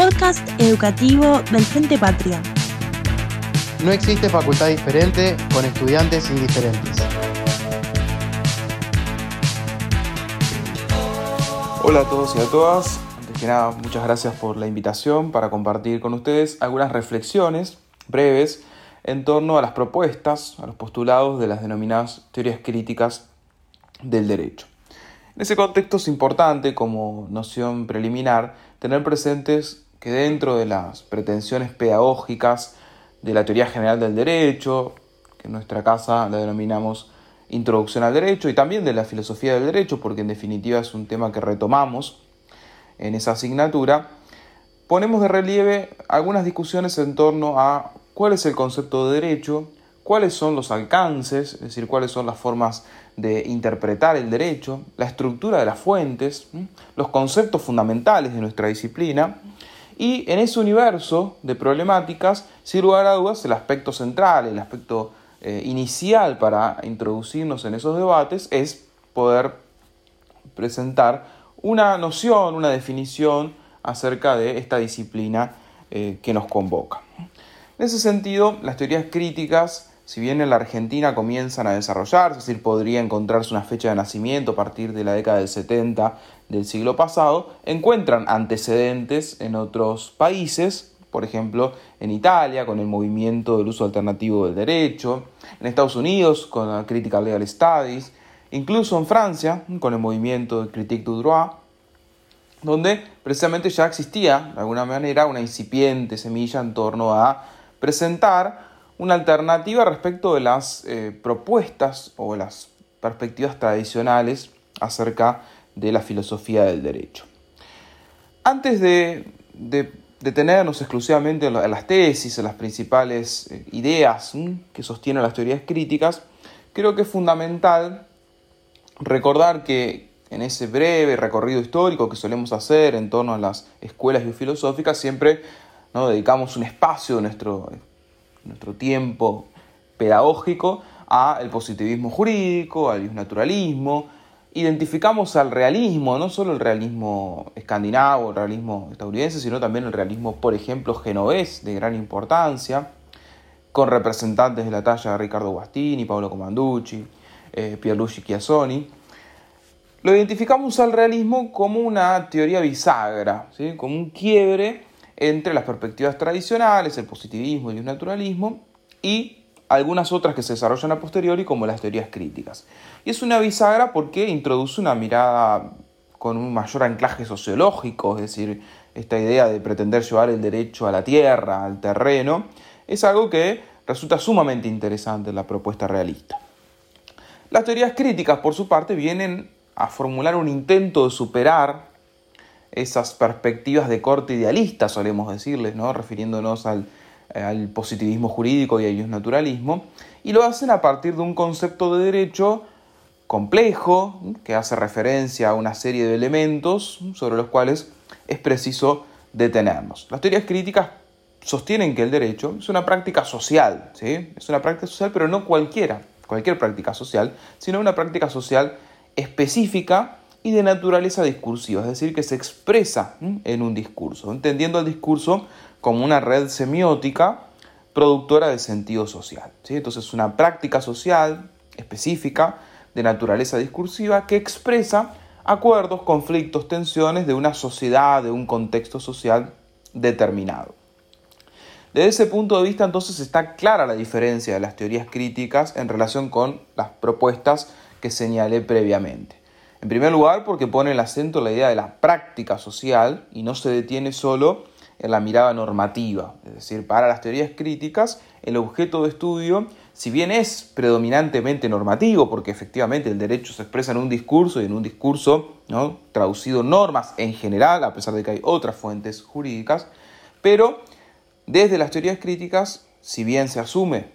podcast educativo del Frente Patria. No existe facultad diferente con estudiantes indiferentes. Hola a todos y a todas. Antes que nada, muchas gracias por la invitación para compartir con ustedes algunas reflexiones breves en torno a las propuestas, a los postulados de las denominadas teorías críticas del derecho. En ese contexto es importante, como noción preliminar, tener presentes que dentro de las pretensiones pedagógicas de la teoría general del derecho, que en nuestra casa la denominamos introducción al derecho, y también de la filosofía del derecho, porque en definitiva es un tema que retomamos en esa asignatura, ponemos de relieve algunas discusiones en torno a cuál es el concepto de derecho, cuáles son los alcances, es decir, cuáles son las formas de interpretar el derecho, la estructura de las fuentes, los conceptos fundamentales de nuestra disciplina, y en ese universo de problemáticas, sin lugar a dudas, el aspecto central, el aspecto eh, inicial para introducirnos en esos debates es poder presentar una noción, una definición acerca de esta disciplina eh, que nos convoca. En ese sentido, las teorías críticas si bien en la Argentina comienzan a desarrollarse, es decir, podría encontrarse una fecha de nacimiento a partir de la década del 70 del siglo pasado, encuentran antecedentes en otros países, por ejemplo, en Italia con el movimiento del uso alternativo del derecho, en Estados Unidos con la Critical Legal Studies, incluso en Francia con el movimiento de Critique du Droit, donde precisamente ya existía de alguna manera una incipiente semilla en torno a presentar una alternativa respecto de las eh, propuestas o las perspectivas tradicionales acerca de la filosofía del derecho. Antes de, detenernos exclusivamente en las tesis, en las principales eh, ideas que sostienen las teorías críticas, creo que es fundamental recordar que en ese breve recorrido histórico que solemos hacer en torno a las escuelas biofilosóficas, siempre ¿no? dedicamos un espacio de nuestro nuestro tiempo pedagógico al positivismo jurídico, al naturalismo. Identificamos al realismo, no solo el realismo escandinavo, el realismo estadounidense, sino también el realismo, por ejemplo, genovés, de gran importancia, con representantes de la talla de Ricardo Guastini, Paolo Comanducci, eh, Pierluigi Chiassoni. Lo identificamos al realismo como una teoría bisagra, ¿sí? como un quiebre entre las perspectivas tradicionales, el positivismo y el naturalismo, y algunas otras que se desarrollan a posteriori, como las teorías críticas. Y es una bisagra porque introduce una mirada con un mayor anclaje sociológico, es decir, esta idea de pretender llevar el derecho a la tierra, al terreno, es algo que resulta sumamente interesante en la propuesta realista. Las teorías críticas, por su parte, vienen a formular un intento de superar esas perspectivas de corte idealista, solemos decirles, ¿no? refiriéndonos al, positivismo jurídico y al naturalismo, y lo hacen a partir de un concepto de derecho complejo, que hace referencia a una serie de elementos sobre los cuales es preciso detenernos. Las teorías críticas sostienen que el derecho es una práctica social, ¿sí? es una práctica social, pero no cualquiera, cualquier práctica social, sino una práctica social específica y de naturaleza discursiva, es decir, que se expresa en un discurso, entendiendo el discurso como una red semiótica productora de sentido social. ¿sí? Entonces, es una práctica social específica de naturaleza discursiva que expresa acuerdos, conflictos, tensiones de una sociedad, de un contexto social determinado. Desde ese punto de vista, entonces, está clara la diferencia de las teorías críticas en relación con las propuestas que señalé previamente. En primer lugar, porque pone el acento en la idea de la práctica social y no se detiene solo en la mirada normativa. Es decir, para las teorías críticas, el objeto de estudio, si bien es predominantemente normativo, porque efectivamente el derecho se expresa en un discurso y en un discurso ¿no? traducido normas en general, a pesar de que hay otras fuentes jurídicas, pero desde las teorías críticas, si bien se asume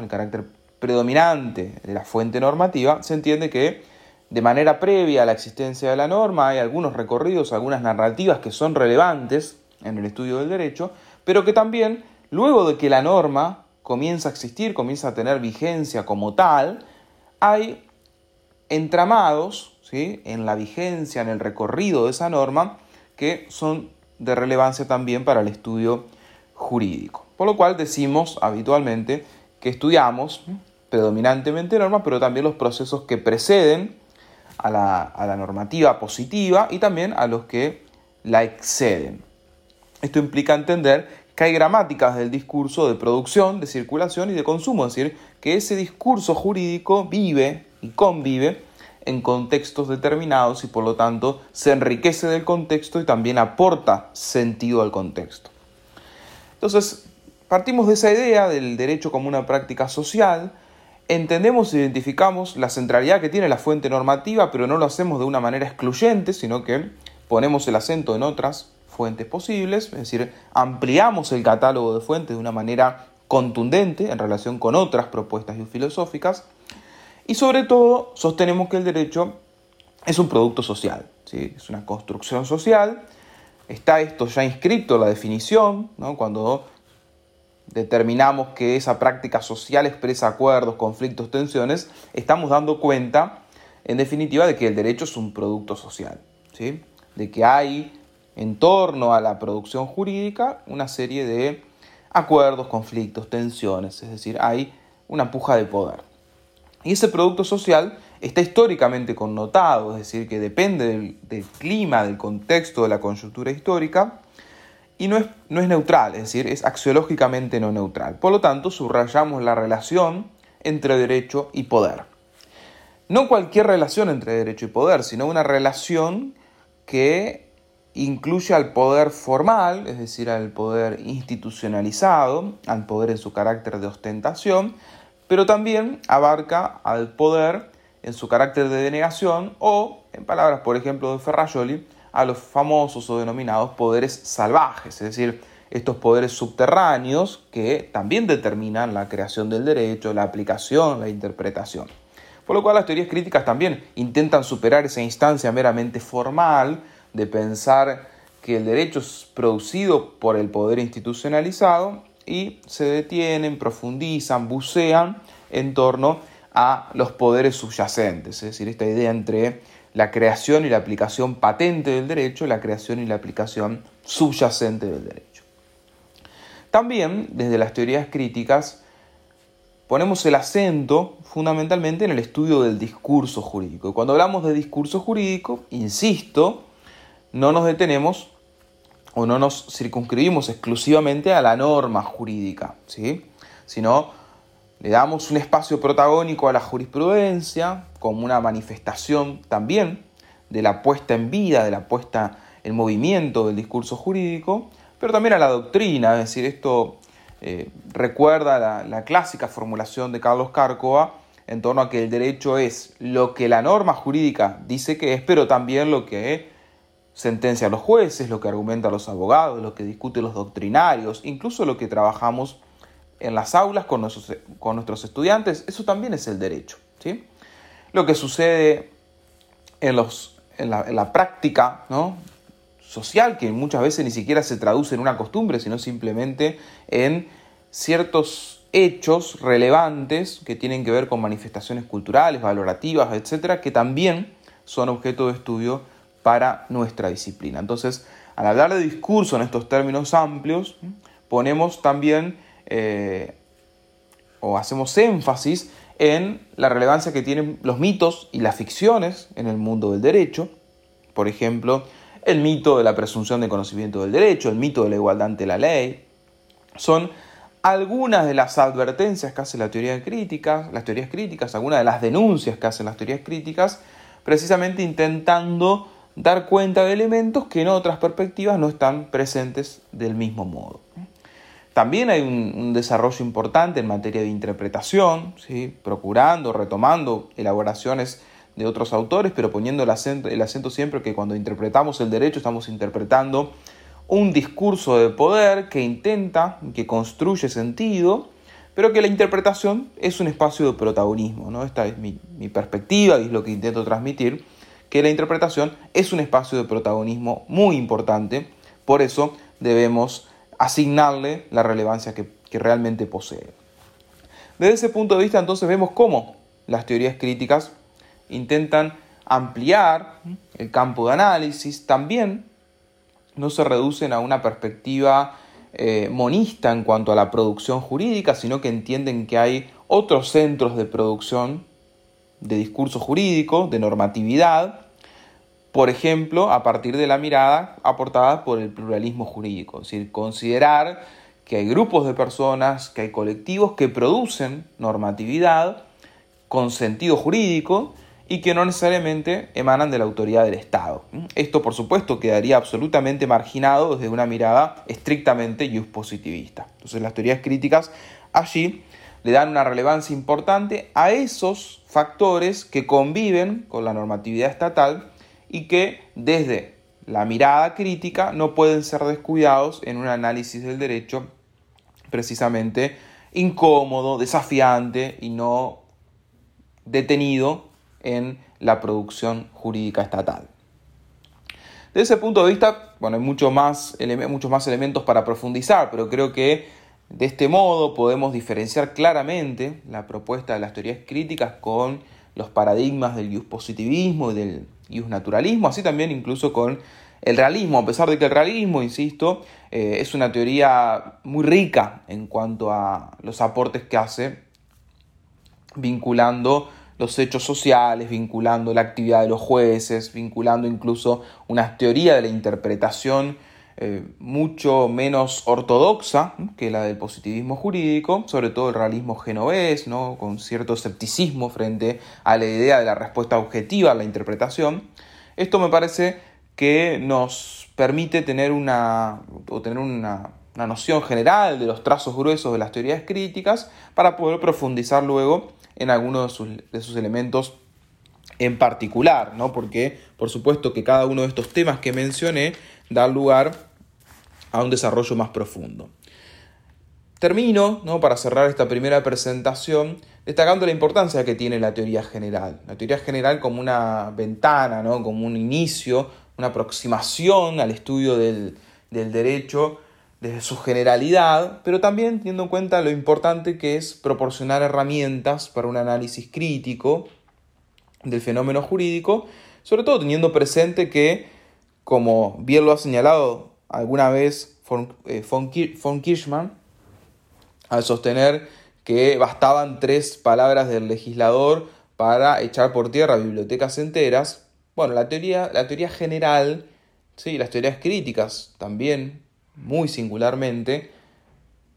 el carácter predominante de la fuente normativa, se entiende que de manera previa a la existencia de la norma, hay algunos recorridos, algunas narrativas que son relevantes en el estudio del derecho, pero que también, luego de que la norma comienza a existir, comienza a tener vigencia como tal, hay entramados ¿sí? en la vigencia, en el recorrido de esa norma, que son de relevancia también para el estudio jurídico. Por lo cual decimos habitualmente que estudiamos predominantemente normas, pero también los procesos que preceden a la, normativa positiva y también a los que la exceden. Esto implica entender que hay gramáticas del discurso de producción, de circulación y de consumo, es decir, que ese discurso jurídico vive y convive en contextos determinados y por lo tanto se enriquece del contexto y también aporta sentido al contexto. Entonces, partimos de esa idea del derecho como una práctica social, entendemos e identificamos la centralidad que tiene la fuente normativa, pero no lo hacemos de una manera excluyente, sino que ponemos el acento en otras fuentes posibles, es decir, ampliamos el catálogo de fuentes de una manera contundente en relación con otras propuestas filosóficas, y sobre todo sostenemos que el derecho es un producto social, ¿sí? es una construcción social, está esto ya inscrito en la definición, ¿no? cuando determinamos que esa práctica social expresa acuerdos, conflictos, tensiones, estamos dando cuenta, en definitiva, de que el derecho es un producto social, ¿sí? de que hay en torno a la producción jurídica una serie de acuerdos, conflictos, tensiones, es decir, hay una puja de poder. Y ese producto social está históricamente connotado, es decir, que depende del, del clima, del contexto, de la coyuntura histórica, y no es, no es neutral, es decir, es axiológicamente no neutral. Por lo tanto, subrayamos la relación entre derecho y poder. No cualquier relación entre derecho y poder, sino una relación que incluye al poder formal, es decir, al poder institucionalizado, al poder en su carácter de ostentación, pero también abarca al poder en su carácter de denegación o, en palabras, por ejemplo, de Ferrajoli, a los famosos o denominados poderes salvajes, es decir, estos poderes subterráneos que también determinan la creación del derecho, la aplicación, la interpretación. Por lo cual las teorías críticas también intentan superar esa instancia meramente formal de pensar que el derecho es producido por el poder institucionalizado y se detienen, profundizan, bucean en torno a los poderes subyacentes, es decir, esta idea entre la creación y la aplicación patente del derecho, la creación y la aplicación subyacente del derecho. También, desde las teorías críticas, ponemos el acento fundamentalmente en el estudio del discurso jurídico. Y cuando hablamos de discurso jurídico, insisto, no nos detenemos o no nos circunscribimos exclusivamente a la norma jurídica, ¿sí? sino le damos un espacio protagónico a la jurisprudencia como una manifestación también de la puesta en vida, de la puesta en movimiento del discurso jurídico, pero también a la doctrina, es decir, esto eh, recuerda la, clásica formulación de Carlos Cárcova en torno a que el derecho es lo que la norma jurídica dice que es, pero también lo que sentencia los jueces, lo que argumentan los abogados, lo que discuten los doctrinarios, incluso lo que trabajamos en las aulas con nuestros, con nuestros estudiantes, eso también es el derecho. ¿sí? Lo que sucede en, los, en, la, práctica ¿no? social, que muchas veces ni siquiera se traduce en una costumbre, sino simplemente en ciertos hechos relevantes que tienen que ver con manifestaciones culturales, valorativas, etcétera, que también son objeto de estudio para nuestra disciplina. Entonces, al hablar de discurso en estos términos amplios, ponemos también eh, o hacemos énfasis en la relevancia que tienen los mitos y las ficciones en el mundo del derecho. Por ejemplo, el mito de la presunción de conocimiento del derecho, el mito de la igualdad ante la ley. Son algunas de las advertencias que hace la teoría crítica, las teorías críticas, algunas de las denuncias que hacen las teorías críticas, precisamente intentando dar cuenta de elementos que en otras perspectivas no están presentes del mismo modo. También hay un, desarrollo importante en materia de interpretación, ¿sí? procurando, retomando elaboraciones de otros autores, pero poniendo el acento, el acento siempre que cuando interpretamos el derecho estamos interpretando un discurso de poder que intenta, que construye sentido, pero que la interpretación es un espacio de protagonismo. ¿no? Esta es mi, mi perspectiva y es lo que intento transmitir, que la interpretación es un espacio de protagonismo muy importante, por eso debemos asignarle la relevancia que, realmente posee. Desde ese punto de vista entonces vemos cómo las teorías críticas intentan ampliar el campo de análisis, también no se reducen a una perspectiva eh, monista en cuanto a la producción jurídica, sino que entienden que hay otros centros de producción de discurso jurídico, de normatividad, por ejemplo, a partir de la mirada aportada por el pluralismo jurídico, es decir, considerar que hay grupos de personas, que hay colectivos que producen normatividad con sentido jurídico y que no necesariamente emanan de la autoridad del Estado. Esto, por supuesto, quedaría absolutamente marginado desde una mirada estrictamente positivista. Entonces, las teorías críticas allí le dan una relevancia importante a esos factores que conviven con la normatividad estatal y que desde la mirada crítica no pueden ser descuidados en un análisis del derecho precisamente incómodo, desafiante y no detenido en la producción jurídica estatal. Desde ese punto de vista, bueno, hay mucho más, muchos más elementos para profundizar, pero creo que de este modo podemos diferenciar claramente la propuesta de las teorías críticas con los paradigmas del positivismo y del naturalismo, así también incluso con el realismo, a pesar de que el realismo, insisto, eh, es una teoría muy rica en cuanto a los aportes que hace, vinculando los hechos sociales, vinculando la actividad de los jueces, vinculando incluso una teoría de la interpretación eh, mucho menos ortodoxa que la del positivismo jurídico, sobre todo el realismo genovés, ¿no? con cierto escepticismo frente a la idea de la respuesta objetiva a la interpretación. Esto me parece que nos permite tener una, o tener una, noción general de los trazos gruesos de las teorías críticas para poder profundizar luego en algunos de sus, de sus elementos en particular, ¿no? porque por supuesto que cada uno de estos temas que mencioné da lugar a un desarrollo más profundo. Termino, ¿no? para cerrar esta primera presentación, destacando la importancia que tiene la teoría general. La teoría general como una ventana, ¿no? como un inicio, una aproximación al estudio del, del derecho desde su generalidad, pero también teniendo en cuenta lo importante que es proporcionar herramientas para un análisis crítico del fenómeno jurídico, sobre todo teniendo presente que, como bien lo ha señalado alguna vez eh, von, Kirchmann al sostener que bastaban tres palabras del legislador para echar por tierra bibliotecas enteras. Bueno, la teoría, la teoría general, ¿sí? las teorías críticas también, muy singularmente,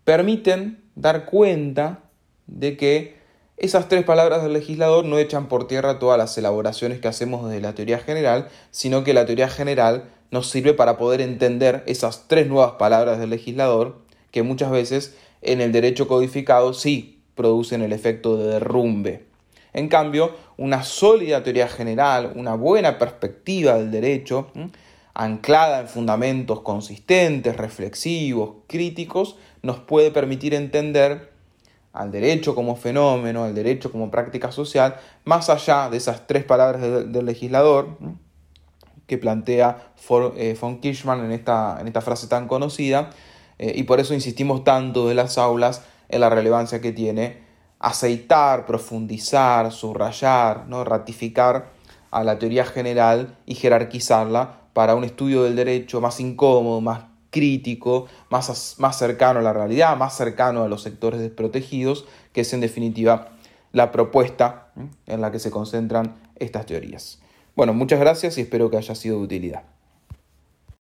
permiten dar cuenta de que esas tres palabras del legislador no echan por tierra todas las elaboraciones que hacemos desde la teoría general, sino que la teoría general nos sirve para poder entender esas tres nuevas palabras del legislador que muchas veces en el derecho codificado sí producen el efecto de derrumbe. En cambio, una sólida teoría general, una buena perspectiva del derecho, anclada en fundamentos consistentes, reflexivos, críticos, nos puede permitir entender al derecho como fenómeno, al derecho como práctica social, más allá de esas tres palabras del legislador, que plantea eh, von Kirchmann en esta, en esta frase tan conocida, eh, y por eso insistimos tanto de las aulas en la relevancia que tiene aceitar, profundizar, subrayar, ¿no? ratificar a la teoría general y jerarquizarla para un estudio del derecho más incómodo, más crítico, más, más cercano a la realidad, más cercano a los sectores desprotegidos, que es en definitiva la propuesta en la que se concentran estas teorías. Bueno, muchas gracias y espero que haya sido de utilidad.